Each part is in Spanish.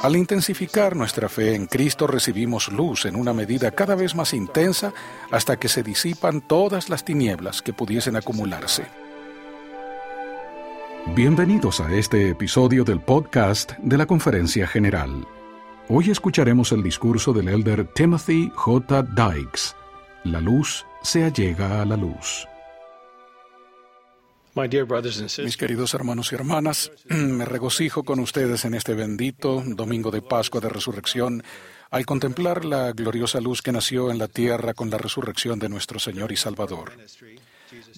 Al intensificar nuestra fe en Cristo recibimos luz en una medida cada vez más intensa hasta que se disipan todas las tinieblas que pudiesen acumularse. Bienvenidos a este episodio del podcast de la Conferencia General. Hoy escucharemos el discurso del elder Timothy J. Dykes. La luz se allega a la luz. Mis queridos hermanos y hermanas, me regocijo con ustedes en este bendito domingo de Pascua de Resurrección al contemplar la gloriosa luz que nació en la tierra con la resurrección de nuestro Señor y Salvador.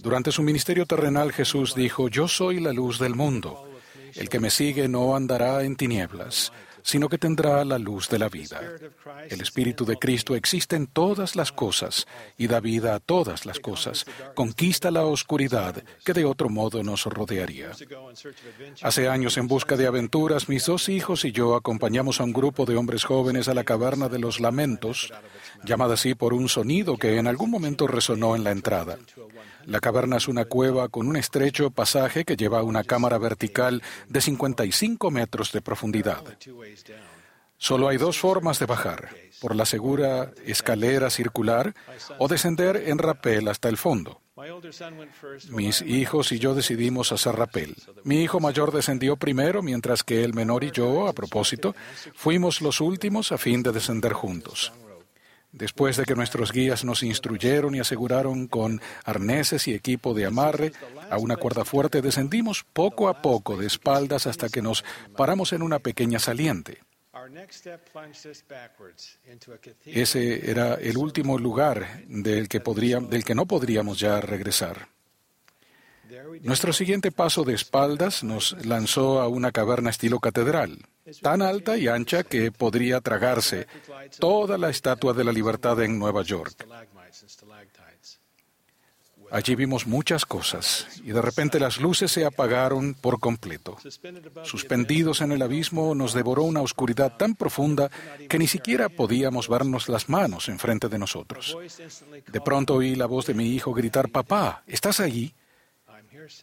Durante su ministerio terrenal Jesús dijo, Yo soy la luz del mundo. El que me sigue no andará en tinieblas, sino que tendrá la luz de la vida. El Espíritu de Cristo existe en todas las cosas y da vida a todas las cosas. Conquista la oscuridad que de otro modo nos rodearía. Hace años, en busca de aventuras, mis dos hijos y yo acompañamos a un grupo de hombres jóvenes a la caverna de los lamentos, llamada así por un sonido que en algún momento resonó en la entrada. La caverna es una cueva con un estrecho pasaje que lleva a una cámara vertical de 55 metros de profundidad. Solo hay dos formas de bajar, por la segura escalera circular o descender en rapel hasta el fondo. Mis hijos y yo decidimos hacer rapel. Mi hijo mayor descendió primero, mientras que el menor y yo, a propósito, fuimos los últimos a fin de descender juntos. Después de que nuestros guías nos instruyeron y aseguraron con arneses y equipo de amarre a una cuerda fuerte, descendimos poco a poco de espaldas hasta que nos paramos en una pequeña saliente. Ese era el último lugar del que, del que no podríamos ya regresar. Nuestro siguiente paso de espaldas nos lanzó a una caverna estilo catedral tan alta y ancha que podría tragarse toda la Estatua de la Libertad en Nueva York. Allí vimos muchas cosas y de repente las luces se apagaron por completo. Suspendidos en el abismo nos devoró una oscuridad tan profunda que ni siquiera podíamos vernos las manos enfrente de nosotros. De pronto oí la voz de mi hijo gritar, Papá, ¿estás allí?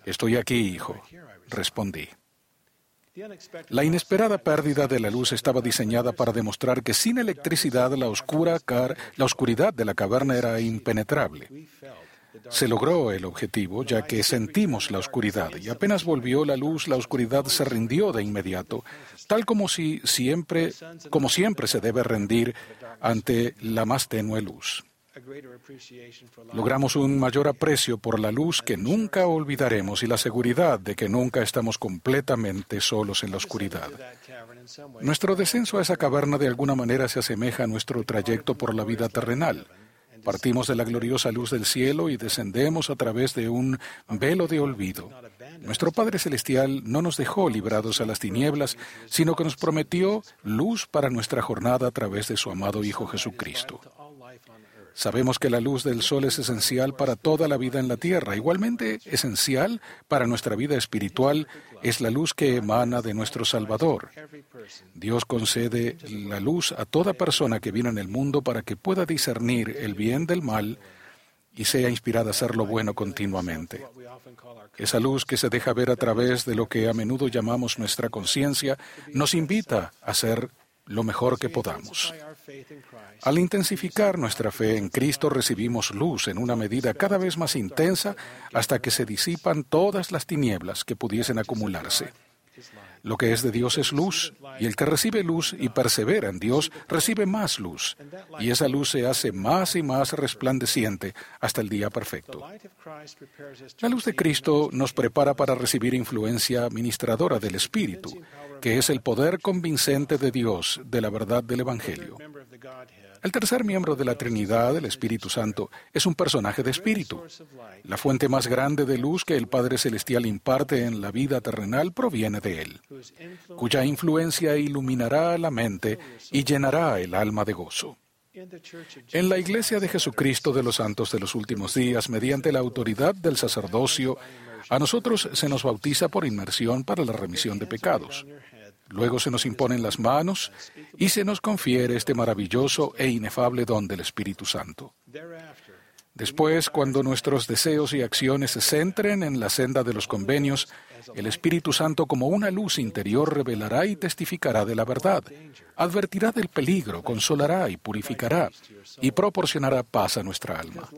Estoy aquí, hijo, respondí. La inesperada pérdida de la luz estaba diseñada para demostrar que sin electricidad la, oscura la oscuridad de la caverna era impenetrable. Se logró el objetivo, ya que sentimos la oscuridad, y apenas volvió la luz, la oscuridad se rindió de inmediato, tal como si siempre, como siempre se debe rendir ante la más tenue luz. Logramos un mayor aprecio por la luz que nunca olvidaremos y la seguridad de que nunca estamos completamente solos en la oscuridad. Nuestro descenso a esa caverna de alguna manera se asemeja a nuestro trayecto por la vida terrenal. Partimos de la gloriosa luz del cielo y descendemos a través de un velo de olvido. Nuestro Padre Celestial no nos dejó librados a las tinieblas, sino que nos prometió luz para nuestra jornada a través de su amado Hijo Jesucristo. Sabemos que la luz del sol es esencial para toda la vida en la tierra. Igualmente esencial para nuestra vida espiritual es la luz que emana de nuestro Salvador. Dios concede la luz a toda persona que viene en el mundo para que pueda discernir el bien del mal y sea inspirada a hacer lo bueno continuamente. Esa luz que se deja ver a través de lo que a menudo llamamos nuestra conciencia nos invita a ser lo mejor que podamos. Al intensificar nuestra fe en Cristo recibimos luz en una medida cada vez más intensa hasta que se disipan todas las tinieblas que pudiesen acumularse. Lo que es de Dios es luz, y el que recibe luz y persevera en Dios recibe más luz, y esa luz se hace más y más resplandeciente hasta el día perfecto. La luz de Cristo nos prepara para recibir influencia administradora del Espíritu, que es el poder convincente de Dios de la verdad del Evangelio. El tercer miembro de la Trinidad, el Espíritu Santo, es un personaje de espíritu. La fuente más grande de luz que el Padre Celestial imparte en la vida terrenal proviene de Él, cuya influencia iluminará la mente y llenará el alma de gozo. En la Iglesia de Jesucristo de los Santos de los Últimos Días, mediante la autoridad del sacerdocio, a nosotros se nos bautiza por inmersión para la remisión de pecados. Luego se nos imponen las manos y se nos confiere este maravilloso e inefable don del Espíritu Santo. Después, cuando nuestros deseos y acciones se centren en la senda de los convenios, El Espíritu Santo como una luz interior revelará y testificará de la verdad, advertirá del peligro, consolará y purificará, y proporcionará paz a nuestra alma.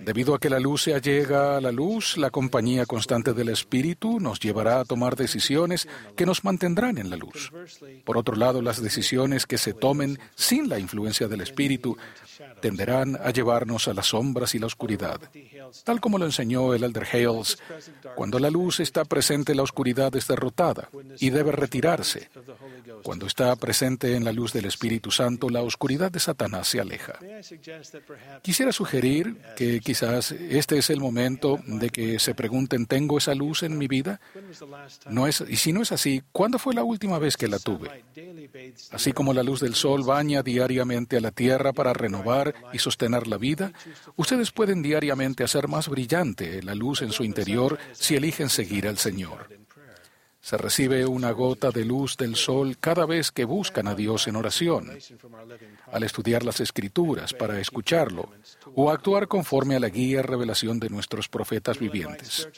Debido a que la luz se allega a la luz, la compañía constante del Espíritu nos llevará a tomar decisiones que nos mantendrán en la luz. Por otro lado, las decisiones que se tomen sin la influencia del Espíritu tenderán a llevarnos a las sombras y la oscuridad. Tal como lo enseñó el Elder Hales, cuando la luz está presente, la oscuridad es derrotada y debe retirarse. Cuando está presente en la luz del Espíritu Santo, la oscuridad de Satanás se aleja. Quisiera sugerir que quizás este es el momento de que se pregunten, ¿tengo esa luz en mi vida? No es, y si no es así, ¿cuándo fue la última vez que la tuve? Así como la luz del sol baña diariamente a la tierra para renovar y sostener la vida, ustedes pueden diariamente hacer más brillante la luz en su interior si eligen seguir al Señor. Se recibe una gota de luz del sol cada vez que buscan a Dios en oración, al estudiar las escrituras para escucharlo o actuar conforme a la guía y revelación de nuestros profetas vivientes.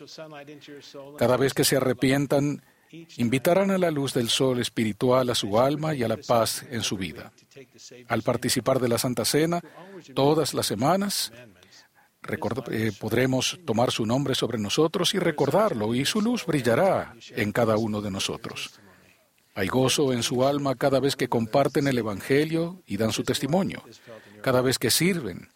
Cada vez que se arrepientan, invitarán a la luz del sol espiritual a su alma y a la paz en su vida. Al participar de la Santa Cena, todas las semanas, eh, podremos tomar su nombre sobre nosotros y recordarlo, y su luz brillará en cada uno de nosotros. Hay gozo en su alma cada vez que comparten el Evangelio y dan su testimonio, cada vez que sirven.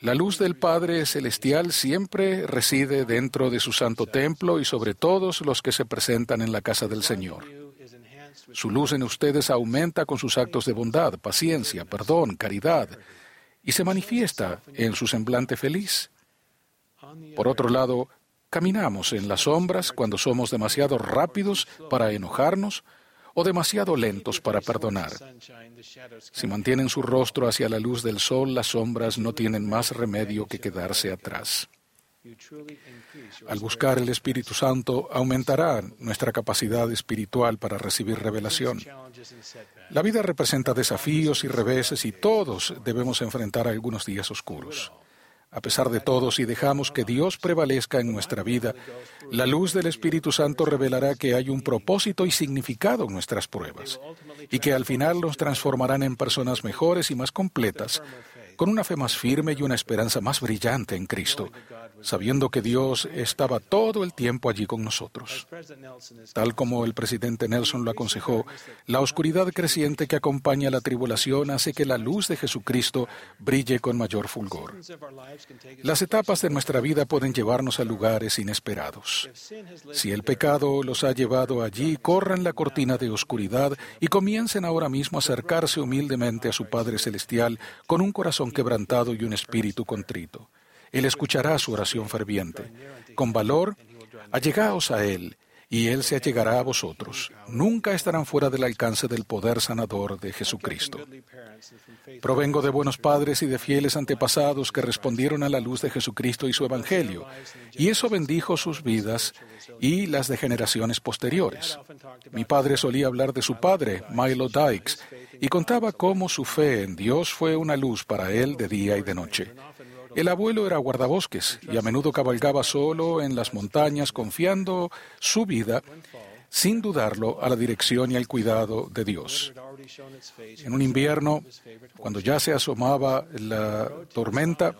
La luz del Padre Celestial siempre reside dentro de su santo templo y sobre todos los que se presentan en la casa del Señor. Su luz en ustedes aumenta con sus actos de bondad, paciencia, perdón, caridad, y se manifiesta en su semblante feliz. Por otro lado, caminamos en las sombras cuando somos demasiado rápidos para enojarnos o demasiado lentos para perdonar. Si mantienen su rostro hacia la luz del sol, las sombras no tienen más remedio que quedarse atrás. Al buscar el Espíritu Santo, aumentará nuestra capacidad espiritual para recibir revelación. La vida representa desafíos y reveses y todos debemos enfrentar algunos días oscuros. A pesar de todo, si dejamos que Dios prevalezca en nuestra vida, la luz del Espíritu Santo revelará que hay un propósito y significado en nuestras pruebas, y que al final nos transformarán en personas mejores y más completas, con una fe más firme y una esperanza más brillante en Cristo, sabiendo que Dios estaba todo el tiempo allí con nosotros. Tal como el presidente Nelson lo aconsejó, la oscuridad creciente que acompaña la tribulación hace que la luz de Jesucristo brille con mayor fulgor. Las etapas de nuestra vida pueden llevarnos a lugares inesperados. Si el pecado los ha llevado allí, corran la cortina de oscuridad y comiencen ahora mismo a acercarse humildemente a su Padre Celestial con un corazón quebrantado y un espíritu contrito. Él escuchará su oración ferviente. Con valor, allegaos a Él, y Él se allegará a vosotros. Nunca estarán fuera del alcance del poder sanador de Jesucristo. Provengo de buenos padres y de fieles antepasados que respondieron a la luz de Jesucristo y su Evangelio, y eso bendijo sus vidas y las de generaciones posteriores. Mi padre solía hablar de su padre, Milo Dykes, y contaba cómo su fe en Dios fue una luz para él de día y de noche. El abuelo era guardabosques y a menudo cabalgaba solo en las montañas confiando su vida, sin dudarlo, a la dirección y al cuidado de Dios. En un invierno, cuando ya se asomaba la tormenta,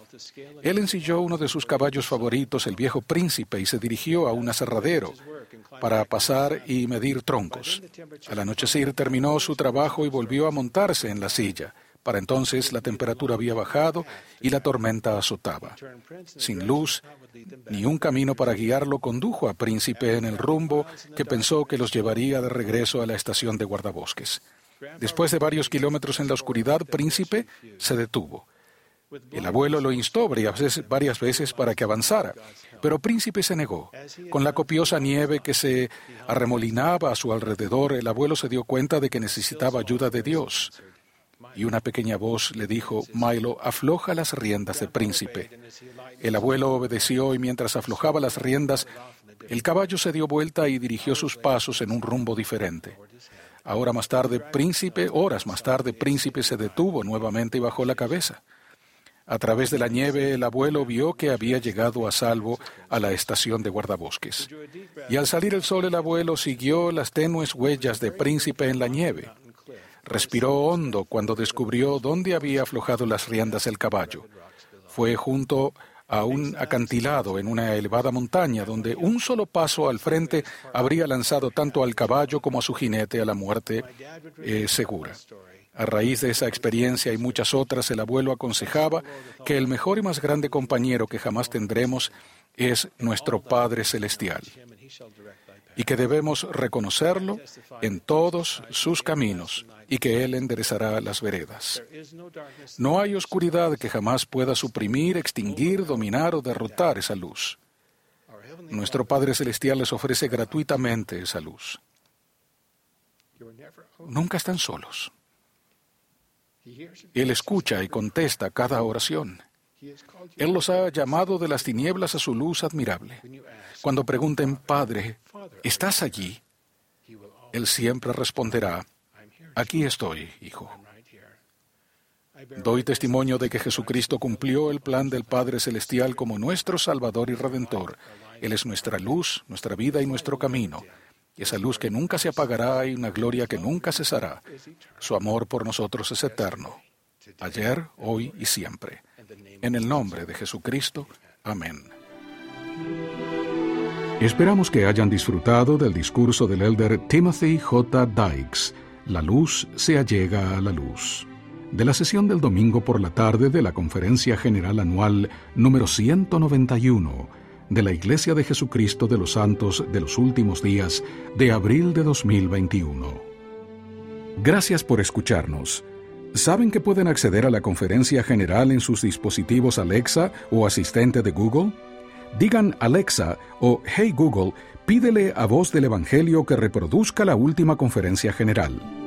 él ensilló uno de sus caballos favoritos, el viejo príncipe, y se dirigió a un aserradero para pasar y medir troncos. Al anochecer terminó su trabajo y volvió a montarse en la silla. Para entonces la temperatura había bajado y la tormenta azotaba. Sin luz, ni un camino para guiarlo condujo a Príncipe en el rumbo que pensó que los llevaría de regreso a la estación de guardabosques. Después de varios kilómetros en la oscuridad, Príncipe se detuvo. El abuelo lo instó varias veces para que avanzara, pero Príncipe se negó. Con la copiosa nieve que se arremolinaba a su alrededor, el abuelo se dio cuenta de que necesitaba ayuda de Dios y una pequeña voz le dijo, Milo, afloja las riendas de príncipe. El abuelo obedeció y mientras aflojaba las riendas, el caballo se dio vuelta y dirigió sus pasos en un rumbo diferente. Ahora más tarde, príncipe, horas más tarde, príncipe se detuvo nuevamente y bajó la cabeza. A través de la nieve, el abuelo vio que había llegado a salvo a la estación de guardabosques. Y al salir el sol, el abuelo siguió las tenues huellas de príncipe en la nieve. Respiró hondo cuando descubrió dónde había aflojado las riendas el caballo. Fue junto a un acantilado en una elevada montaña, donde un solo paso al frente habría lanzado tanto al caballo como a su jinete a la muerte eh, segura. A raíz de esa experiencia y muchas otras, el abuelo aconsejaba que el mejor y más grande compañero que jamás tendremos es nuestro Padre Celestial y que debemos reconocerlo en todos sus caminos y que Él enderezará las veredas. No hay oscuridad que jamás pueda suprimir, extinguir, dominar o derrotar esa luz. Nuestro Padre Celestial les ofrece gratuitamente esa luz. Nunca están solos. Él escucha y contesta cada oración. Él los ha llamado de las tinieblas a su luz admirable. Cuando pregunten, Padre, ¿estás allí? Él siempre responderá, aquí estoy, hijo. Doy testimonio de que Jesucristo cumplió el plan del Padre Celestial como nuestro Salvador y Redentor. Él es nuestra luz, nuestra vida y nuestro camino. Esa luz que nunca se apagará y una gloria que nunca cesará. Su amor por nosotros es eterno, ayer, hoy y siempre. En el nombre de Jesucristo. Amén. Esperamos que hayan disfrutado del discurso del elder Timothy J. Dykes. La luz se allega a la luz. De la sesión del domingo por la tarde de la Conferencia General Anual número 191 de la Iglesia de Jesucristo de los Santos de los Últimos Días de abril de 2021. Gracias por escucharnos. ¿Saben que pueden acceder a la conferencia general en sus dispositivos Alexa o asistente de Google? Digan Alexa o Hey Google, pídele a voz del Evangelio que reproduzca la última conferencia general.